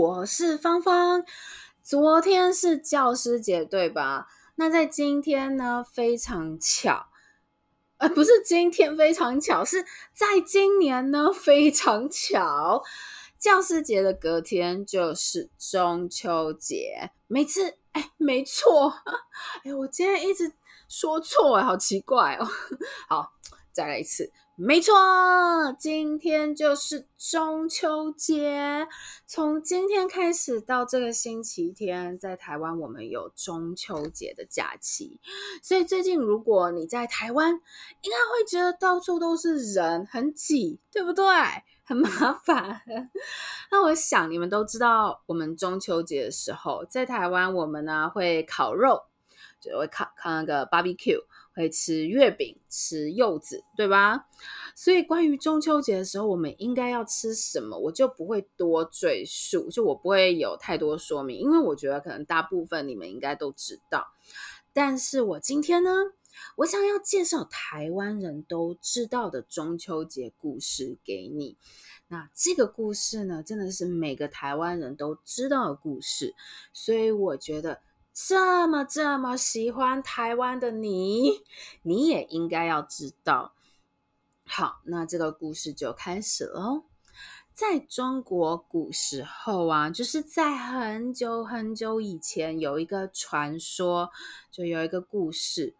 我是芳芳。昨天是教师节，对吧？那在今天呢，非常巧，呃，不是今天非常巧，是在今年呢非常巧，教师节的隔天就是中秋节。每次，哎，没错，哎，我今天一直说错，好奇怪哦。好，再来一次。没错，今天就是中秋节。从今天开始到这个星期天，在台湾我们有中秋节的假期。所以最近如果你在台湾，应该会觉得到处都是人，很挤，对不对？很麻烦。那我想你们都知道，我们中秋节的时候，在台湾我们呢会烤肉，就会烤烤那个 barbecue。会吃月饼，吃柚子，对吧？所以关于中秋节的时候，我们应该要吃什么，我就不会多赘述，就我不会有太多说明，因为我觉得可能大部分你们应该都知道。但是我今天呢，我想要介绍台湾人都知道的中秋节故事给你。那这个故事呢，真的是每个台湾人都知道的故事，所以我觉得。这么这么喜欢台湾的你，你也应该要知道。好，那这个故事就开始喽。在中国古时候啊，就是在很久很久以前，有一个传说，就有一个故事。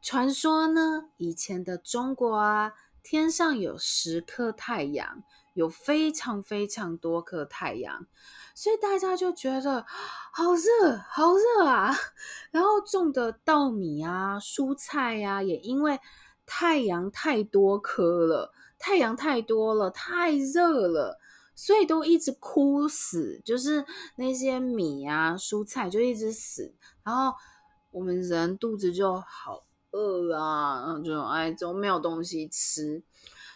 传说呢，以前的中国啊，天上有十颗太阳。有非常非常多颗太阳，所以大家就觉得好热，好热啊！然后种的稻米啊、蔬菜呀、啊，也因为太阳太多颗了，太阳太多了，太热了，所以都一直枯死，就是那些米啊、蔬菜就一直死，然后我们人肚子就好饿啊，然后就哎，怎么没有东西吃？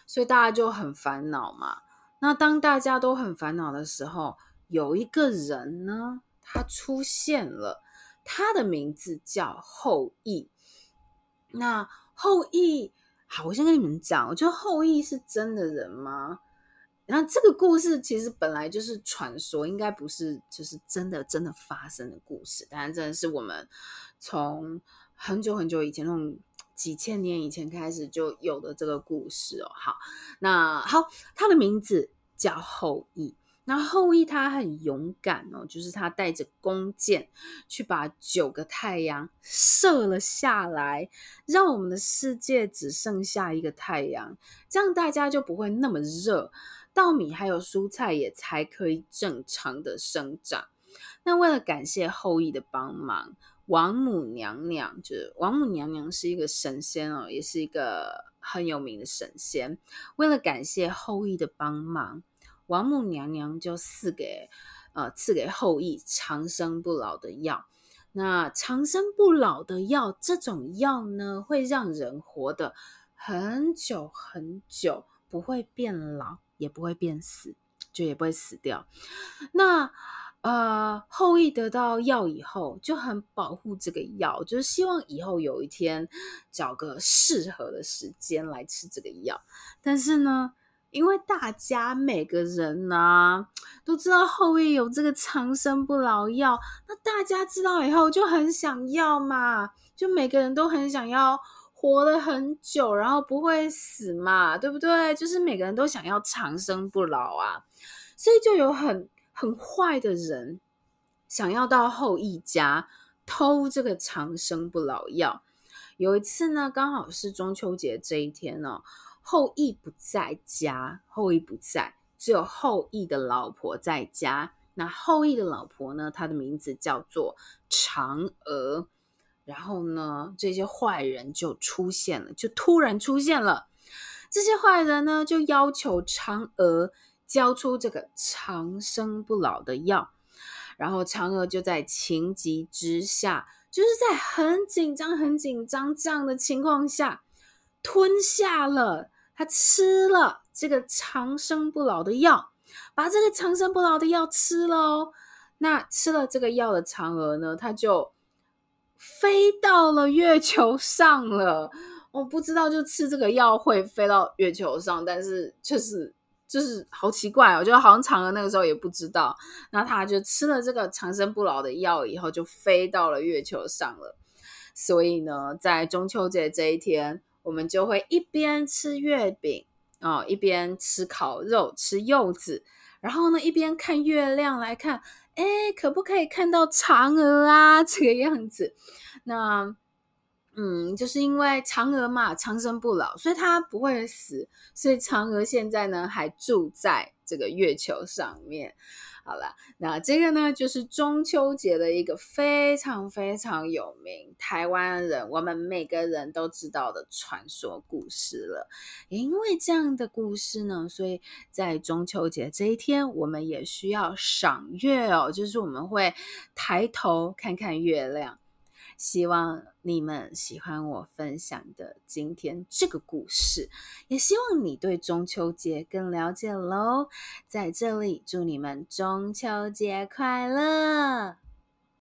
所以大家就很烦恼嘛。那当大家都很烦恼的时候，有一个人呢，他出现了，他的名字叫后羿。那后羿，好，我先跟你们讲，我觉得后羿是真的人吗？然后这个故事其实本来就是传说，应该不是就是真的真的发生的故事，当然真的是我们从很久很久以前那种。几千年以前开始就有的这个故事哦，好，那好，他的名字叫后羿。那后羿他很勇敢哦，就是他带着弓箭去把九个太阳射了下来，让我们的世界只剩下一个太阳，这样大家就不会那么热，稻米还有蔬菜也才可以正常的生长。那为了感谢后羿的帮忙。王母娘娘就是王母娘娘是一个神仙哦，也是一个很有名的神仙。为了感谢后羿的帮忙，王母娘娘就赐给呃赐给后羿长生不老的药。那长生不老的药，这种药呢，会让人活得很久很久，不会变老，也不会变死，就也不会死掉。那呃，后羿得到药以后就很保护这个药，就是希望以后有一天找个适合的时间来吃这个药。但是呢，因为大家每个人呢、都知道后羿有这个长生不老药，那大家知道以后就很想要嘛，就每个人都很想要活得很久，然后不会死嘛，对不对？就是每个人都想要长生不老啊，所以就有很。很坏的人想要到后羿家偷这个长生不老药。有一次呢，刚好是中秋节这一天呢、后羿不在家，后羿不在，只有后羿的老婆在家。那后羿的老婆呢，她的名字叫做嫦娥。然后呢，这些坏人就出现了，就突然出现了。这些坏人呢，就要求嫦娥。交出这个长生不老的药，然后嫦娥就在情急之下，就是在很紧张、很紧张这样的情况下，吞下了，他吃了这个长生不老的药，把这个长生不老的药吃了。那吃了这个药的嫦娥呢，他就飞到了月球上了。我不知道，就吃这个药会飞到月球上，但是就是。就是好奇怪，我觉得好像嫦娥那个时候也不知道，那他就吃了这个长生不老的药以后，就飞到了月球上了。所以呢，在中秋节这一天，我们就会一边吃月饼哦，一边吃烤肉，吃柚子，然后呢，一边看月亮来看，哎，可不可以看到嫦娥啊？这个样子，那。嗯，就是因为嫦娥嘛，长生不老，所以她不会死，所以嫦娥现在呢还住在这个月球上面。好了，那这个呢就是中秋节的一个非常非常有名，台湾人我们每个人都知道的传说故事了。因为这样的故事呢，所以在中秋节这一天，我们也需要赏月哦，就是我们会抬头看看月亮。希望你们喜欢我分享的今天这个故事，也希望你对中秋节更了解喽。在这里，祝你们中秋节快乐！